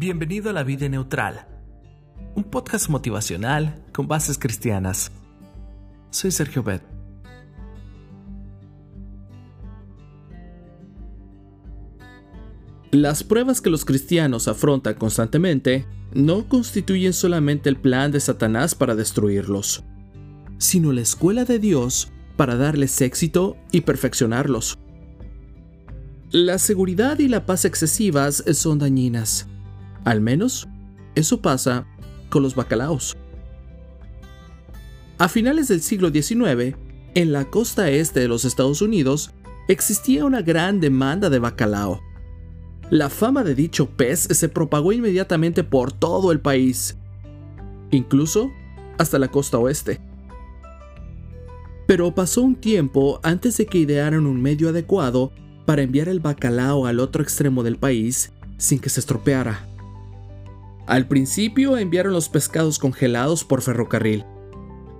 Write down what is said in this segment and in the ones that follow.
Bienvenido a La Vida Neutral, un podcast motivacional con bases cristianas. Soy Sergio Bet. Las pruebas que los cristianos afrontan constantemente no constituyen solamente el plan de Satanás para destruirlos, sino la escuela de Dios para darles éxito y perfeccionarlos. La seguridad y la paz excesivas son dañinas al menos, eso pasa con los bacalaos. A finales del siglo XIX, en la costa este de los Estados Unidos, existía una gran demanda de bacalao. La fama de dicho pez se propagó inmediatamente por todo el país, incluso hasta la costa oeste. Pero pasó un tiempo antes de que idearan un medio adecuado para enviar el bacalao al otro extremo del país sin que se estropeara. Al principio enviaron los pescados congelados por ferrocarril,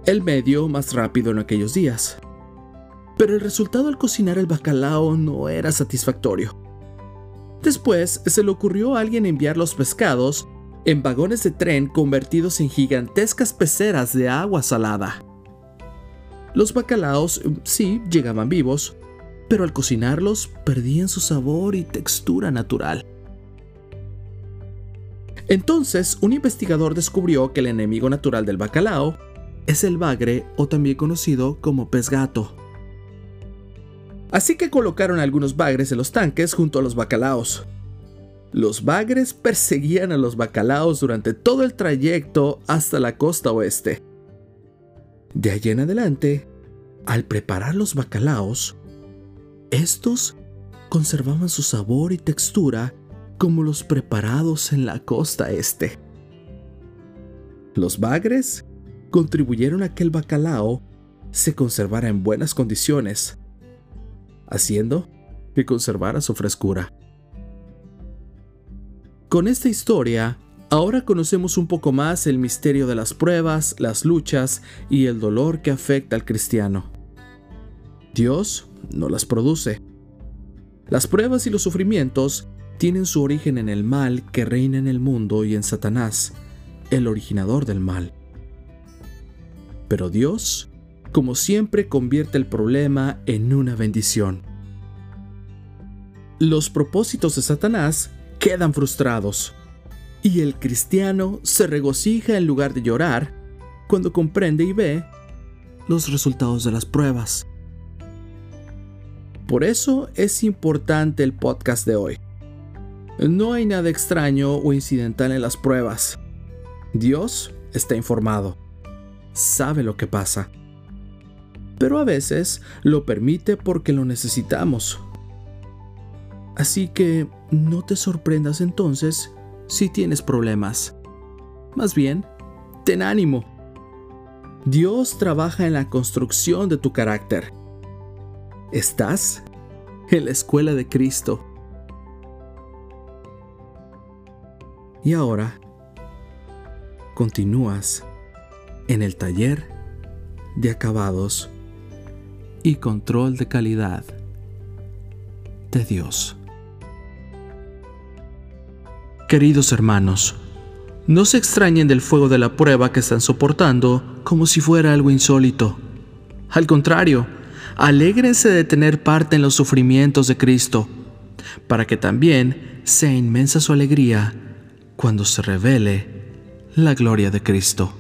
el medio más rápido en aquellos días. Pero el resultado al cocinar el bacalao no era satisfactorio. Después se le ocurrió a alguien enviar los pescados en vagones de tren convertidos en gigantescas peceras de agua salada. Los bacalaos sí llegaban vivos, pero al cocinarlos perdían su sabor y textura natural. Entonces, un investigador descubrió que el enemigo natural del bacalao es el bagre o también conocido como pez gato. Así que colocaron algunos bagres en los tanques junto a los bacalaos. Los bagres perseguían a los bacalaos durante todo el trayecto hasta la costa oeste. De allí en adelante, al preparar los bacalaos, estos conservaban su sabor y textura como los preparados en la costa este. Los bagres contribuyeron a que el bacalao se conservara en buenas condiciones, haciendo que conservara su frescura. Con esta historia, ahora conocemos un poco más el misterio de las pruebas, las luchas y el dolor que afecta al cristiano. Dios no las produce. Las pruebas y los sufrimientos tienen su origen en el mal que reina en el mundo y en Satanás, el originador del mal. Pero Dios, como siempre, convierte el problema en una bendición. Los propósitos de Satanás quedan frustrados y el cristiano se regocija en lugar de llorar cuando comprende y ve los resultados de las pruebas. Por eso es importante el podcast de hoy. No hay nada extraño o incidental en las pruebas. Dios está informado, sabe lo que pasa, pero a veces lo permite porque lo necesitamos. Así que no te sorprendas entonces si tienes problemas. Más bien, ten ánimo. Dios trabaja en la construcción de tu carácter. Estás en la escuela de Cristo. Y ahora continúas en el taller de acabados y control de calidad de Dios. Queridos hermanos, no se extrañen del fuego de la prueba que están soportando como si fuera algo insólito. Al contrario, alégrense de tener parte en los sufrimientos de Cristo, para que también sea inmensa su alegría cuando se revele la gloria de Cristo.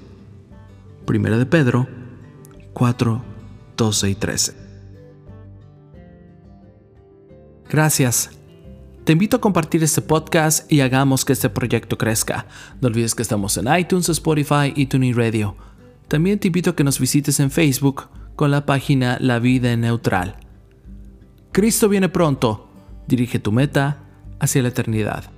Primera de Pedro 4, 12 y 13. Gracias. Te invito a compartir este podcast y hagamos que este proyecto crezca. No olvides que estamos en iTunes, Spotify y TuneIn Radio. También te invito a que nos visites en Facebook con la página La Vida Neutral. Cristo viene pronto. Dirige tu meta hacia la eternidad.